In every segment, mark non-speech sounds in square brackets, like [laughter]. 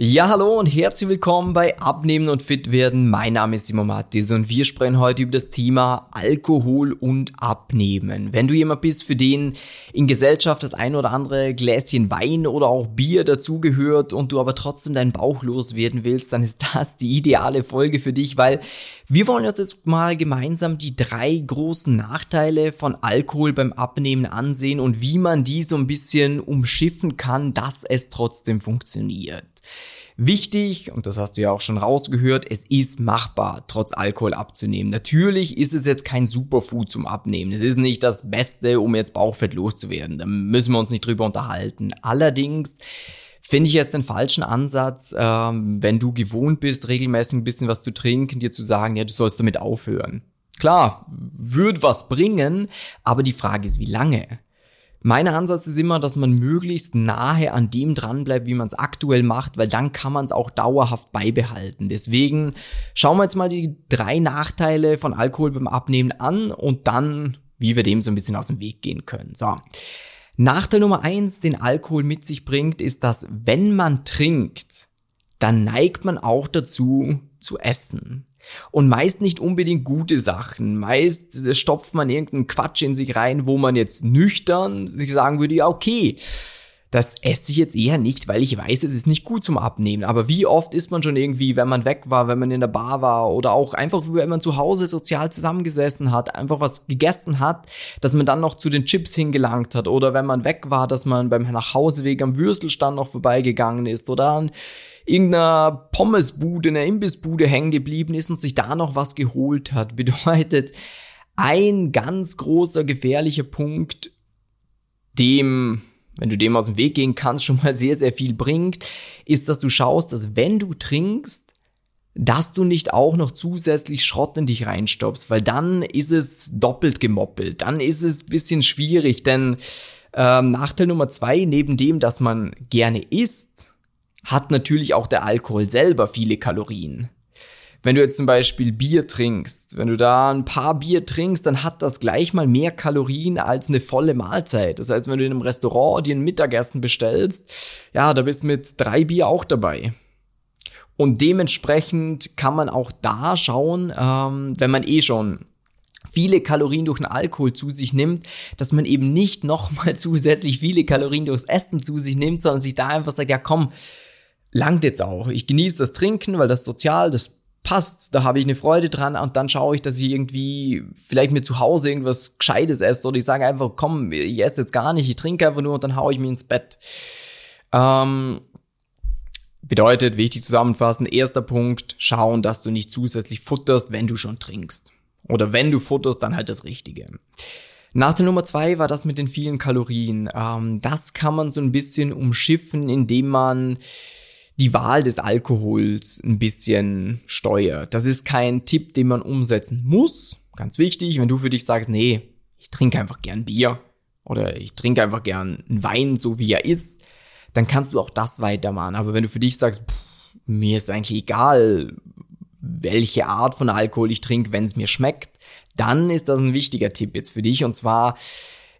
Ja, hallo und herzlich willkommen bei Abnehmen und Fit werden. Mein Name ist Simon Mattis und wir sprechen heute über das Thema Alkohol und Abnehmen. Wenn du jemand bist, für den in Gesellschaft das ein oder andere Gläschen Wein oder auch Bier dazugehört und du aber trotzdem deinen Bauch loswerden willst, dann ist das die ideale Folge für dich, weil wir wollen uns jetzt mal gemeinsam die drei großen Nachteile von Alkohol beim Abnehmen ansehen und wie man die so ein bisschen umschiffen kann, dass es trotzdem funktioniert. Wichtig, und das hast du ja auch schon rausgehört, es ist machbar, trotz Alkohol abzunehmen. Natürlich ist es jetzt kein Superfood zum Abnehmen. Es ist nicht das Beste, um jetzt Bauchfett loszuwerden. Da müssen wir uns nicht drüber unterhalten. Allerdings finde ich es den falschen Ansatz, ähm, wenn du gewohnt bist, regelmäßig ein bisschen was zu trinken, dir zu sagen, ja, du sollst damit aufhören. Klar, wird was bringen, aber die Frage ist, wie lange? Mein Ansatz ist immer, dass man möglichst nahe an dem dranbleibt, wie man es aktuell macht, weil dann kann man es auch dauerhaft beibehalten. Deswegen schauen wir jetzt mal die drei Nachteile von Alkohol beim Abnehmen an und dann, wie wir dem so ein bisschen aus dem Weg gehen können. So. Nachteil Nummer eins, den Alkohol mit sich bringt, ist, dass wenn man trinkt, dann neigt man auch dazu zu essen. Und meist nicht unbedingt gute Sachen. Meist stopft man irgendeinen Quatsch in sich rein, wo man jetzt nüchtern sich sagen würde, ja, okay, das esse ich jetzt eher nicht, weil ich weiß, es ist nicht gut zum Abnehmen. Aber wie oft ist man schon irgendwie, wenn man weg war, wenn man in der Bar war oder auch einfach, wenn man zu Hause sozial zusammengesessen hat, einfach was gegessen hat, dass man dann noch zu den Chips hingelangt hat oder wenn man weg war, dass man beim Nachhauseweg am Würstelstand noch vorbeigegangen ist oder an irgendeiner Pommesbude, einer Imbissbude hängen geblieben ist und sich da noch was geholt hat. [laughs] Bedeutet, ein ganz großer gefährlicher Punkt, dem, wenn du dem aus dem Weg gehen kannst, [laughs] schon mal sehr, sehr viel bringt, ist, dass du schaust, dass wenn du trinkst, dass du nicht auch noch zusätzlich Schrott in dich reinstoppst, weil dann ist es doppelt gemoppelt, dann ist es bisschen schwierig, denn ähm, Nachteil Nummer zwei, neben dem, dass man gerne isst, hat natürlich auch der Alkohol selber viele Kalorien. Wenn du jetzt zum Beispiel Bier trinkst, wenn du da ein paar Bier trinkst, dann hat das gleich mal mehr Kalorien als eine volle Mahlzeit. Das heißt, wenn du in einem Restaurant dir ein Mittagessen bestellst, ja, da bist mit drei Bier auch dabei. Und dementsprechend kann man auch da schauen, ähm, wenn man eh schon viele Kalorien durch den Alkohol zu sich nimmt, dass man eben nicht nochmal [laughs] zusätzlich viele Kalorien durchs Essen zu sich nimmt, sondern sich da einfach sagt, ja komm, langt jetzt auch. Ich genieße das Trinken, weil das sozial, das passt, da habe ich eine Freude dran und dann schaue ich, dass ich irgendwie vielleicht mir zu Hause irgendwas Gescheites esse oder ich sage einfach, komm, ich esse jetzt gar nicht, ich trinke einfach nur und dann haue ich mich ins Bett. Ähm, bedeutet, wichtig zusammenfassen, erster Punkt, schauen, dass du nicht zusätzlich futterst, wenn du schon trinkst. Oder wenn du futterst, dann halt das Richtige. Nach der Nummer zwei war das mit den vielen Kalorien. Ähm, das kann man so ein bisschen umschiffen, indem man die Wahl des Alkohols ein bisschen steuert. Das ist kein Tipp, den man umsetzen muss. Ganz wichtig, wenn du für dich sagst, nee, ich trinke einfach gern Bier oder ich trinke einfach gern einen Wein, so wie er ist, dann kannst du auch das weitermachen. Aber wenn du für dich sagst, pff, mir ist eigentlich egal, welche Art von Alkohol ich trinke, wenn es mir schmeckt, dann ist das ein wichtiger Tipp jetzt für dich. Und zwar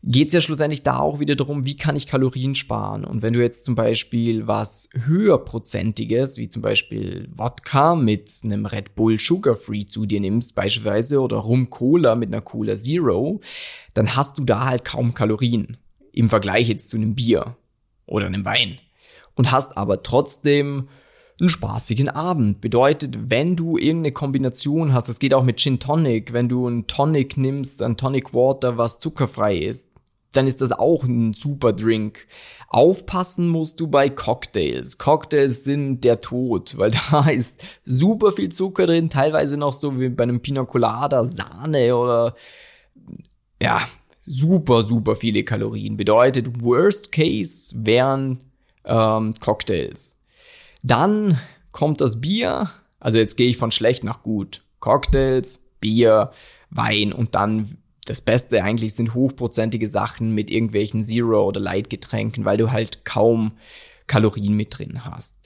geht es ja schlussendlich da auch wieder darum, wie kann ich Kalorien sparen. Und wenn du jetzt zum Beispiel was höherprozentiges, wie zum Beispiel Wodka mit einem Red Bull Sugar Free zu dir nimmst, beispielsweise, oder Rum Cola mit einer Cola Zero, dann hast du da halt kaum Kalorien im Vergleich jetzt zu einem Bier oder einem Wein. Und hast aber trotzdem einen spaßigen Abend. Bedeutet, wenn du irgendeine Kombination hast, es geht auch mit Gin Tonic, wenn du einen Tonic nimmst, ein Tonic Water, was zuckerfrei ist, dann ist das auch ein super Drink. Aufpassen musst du bei Cocktails. Cocktails sind der Tod, weil [laughs] da ist super viel Zucker drin, teilweise noch so wie bei einem Pina Colada, Sahne oder ja, super, super viele Kalorien. Bedeutet, Worst Case wären ähm, Cocktails. Dann kommt das Bier. Also jetzt gehe ich von schlecht nach gut. Cocktails, Bier, Wein und dann das Beste eigentlich sind hochprozentige Sachen mit irgendwelchen Zero- oder Light-Getränken, weil du halt kaum Kalorien mit drin hast.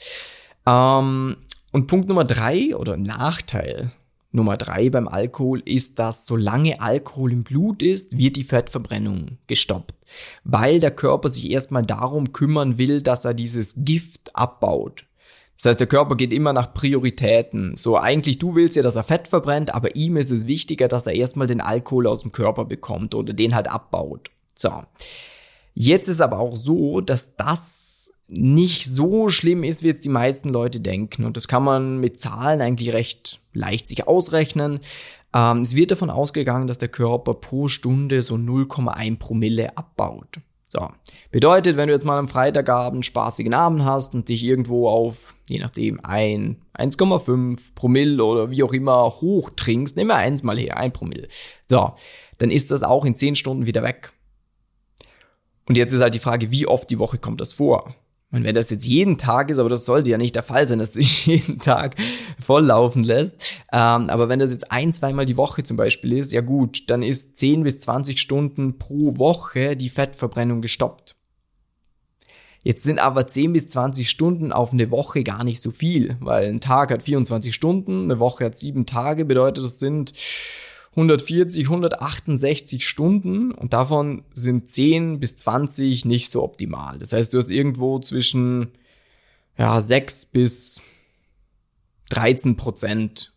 Ähm, und Punkt Nummer drei oder Nachteil Nummer drei beim Alkohol ist, dass solange Alkohol im Blut ist, wird die Fettverbrennung gestoppt, weil der Körper sich erstmal darum kümmern will, dass er dieses Gift abbaut. Das heißt, der Körper geht immer nach Prioritäten. So, eigentlich du willst ja, dass er Fett verbrennt, aber ihm ist es wichtiger, dass er erstmal den Alkohol aus dem Körper bekommt oder den halt abbaut. So. Jetzt ist aber auch so, dass das nicht so schlimm ist, wie jetzt die meisten Leute denken. Und das kann man mit Zahlen eigentlich recht leicht sich ausrechnen. Ähm, es wird davon ausgegangen, dass der Körper pro Stunde so 0,1 Promille abbaut. So. Bedeutet, wenn du jetzt mal am Freitagabend spaßigen Abend hast und dich irgendwo auf, je nachdem, ein 1,5 Promille oder wie auch immer hoch trinkst, nehmen wir eins mal her, ein Promille. So. Dann ist das auch in 10 Stunden wieder weg. Und jetzt ist halt die Frage, wie oft die Woche kommt das vor? Und wenn das jetzt jeden Tag ist, aber das sollte ja nicht der Fall sein, dass du [laughs] jeden Tag volllaufen lässt. Ähm, aber wenn das jetzt ein, zweimal die Woche zum Beispiel ist, ja gut, dann ist 10 bis 20 Stunden pro Woche die Fettverbrennung gestoppt. Jetzt sind aber 10 bis 20 Stunden auf eine Woche gar nicht so viel, weil ein Tag hat 24 Stunden, eine Woche hat 7 Tage, bedeutet das sind 140, 168 Stunden und davon sind 10 bis 20 nicht so optimal. Das heißt, du hast irgendwo zwischen ja, 6 bis 13 Prozent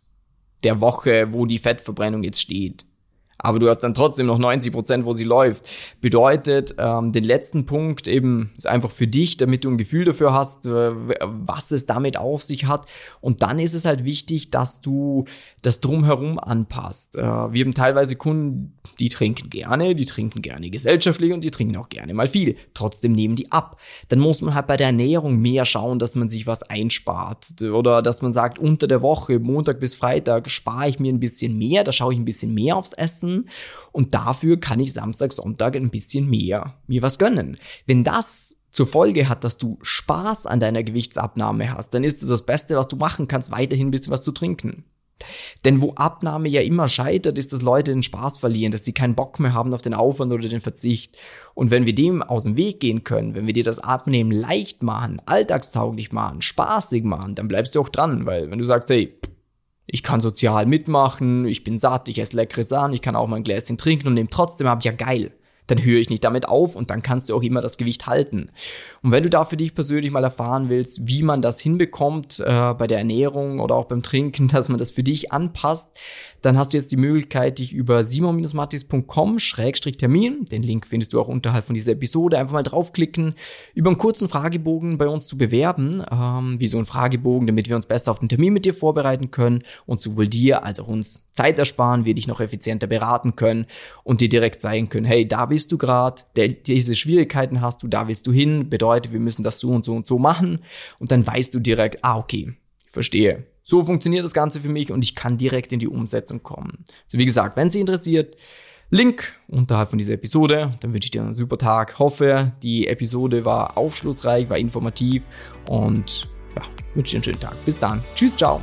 der Woche, wo die Fettverbrennung jetzt steht aber du hast dann trotzdem noch 90 Prozent, wo sie läuft. Bedeutet, ähm, den letzten Punkt eben ist einfach für dich, damit du ein Gefühl dafür hast, äh, was es damit auf sich hat. Und dann ist es halt wichtig, dass du das drumherum anpasst. Äh, wir haben teilweise Kunden, die trinken gerne, die trinken gerne gesellschaftlich und die trinken auch gerne mal viel. Trotzdem nehmen die ab. Dann muss man halt bei der Ernährung mehr schauen, dass man sich was einspart. Oder dass man sagt, unter der Woche, Montag bis Freitag, spare ich mir ein bisschen mehr, da schaue ich ein bisschen mehr aufs Essen essen und dafür kann ich Samstag, Sonntag ein bisschen mehr mir was gönnen. Wenn das zur Folge hat, dass du Spaß an deiner Gewichtsabnahme hast, dann ist es das Beste, was du machen kannst, weiterhin ein bisschen was zu trinken. Denn wo Abnahme ja immer scheitert, ist, dass Leute den Spaß verlieren, dass sie keinen Bock mehr haben auf den Aufwand oder den Verzicht. Und wenn wir dem aus dem Weg gehen können, wenn wir dir das Abnehmen leicht machen, alltagstauglich machen, spaßig machen, dann bleibst du auch dran, weil wenn du sagst, hey, ich kann sozial mitmachen, ich bin satt, ich esse leckere Sachen, ich kann auch mal ein Gläschen trinken und nehme trotzdem ab, ja geil dann höre ich nicht damit auf und dann kannst du auch immer das Gewicht halten. Und wenn du da für dich persönlich mal erfahren willst, wie man das hinbekommt äh, bei der Ernährung oder auch beim Trinken, [laughs] dass man das für dich anpasst, dann hast du jetzt die Möglichkeit, dich über simon-mattis.com-termin, den Link findest du auch unterhalb von dieser Episode, einfach mal draufklicken, über einen kurzen Fragebogen bei uns zu bewerben, ähm, wie so ein Fragebogen, damit wir uns besser auf den Termin mit dir vorbereiten können und sowohl dir als auch uns Zeit ersparen, wir dich noch effizienter beraten können und dir direkt zeigen können, hey, da bist du gerade, diese Schwierigkeiten hast du, da willst du hin, bedeutet, wir müssen das so und so und so machen. Und dann weißt du direkt, ah, okay, ich verstehe so funktioniert das Ganze für mich und ich kann direkt in die Umsetzung kommen. So wie gesagt, wenn Sie interessiert, Link unterhalb von dieser Episode. Dann wünsche ich dir einen super Tag. Hoffe, die Episode war aufschlussreich, war informativ und ja, wünsche dir einen schönen Tag. Bis dann. Tschüss, ciao.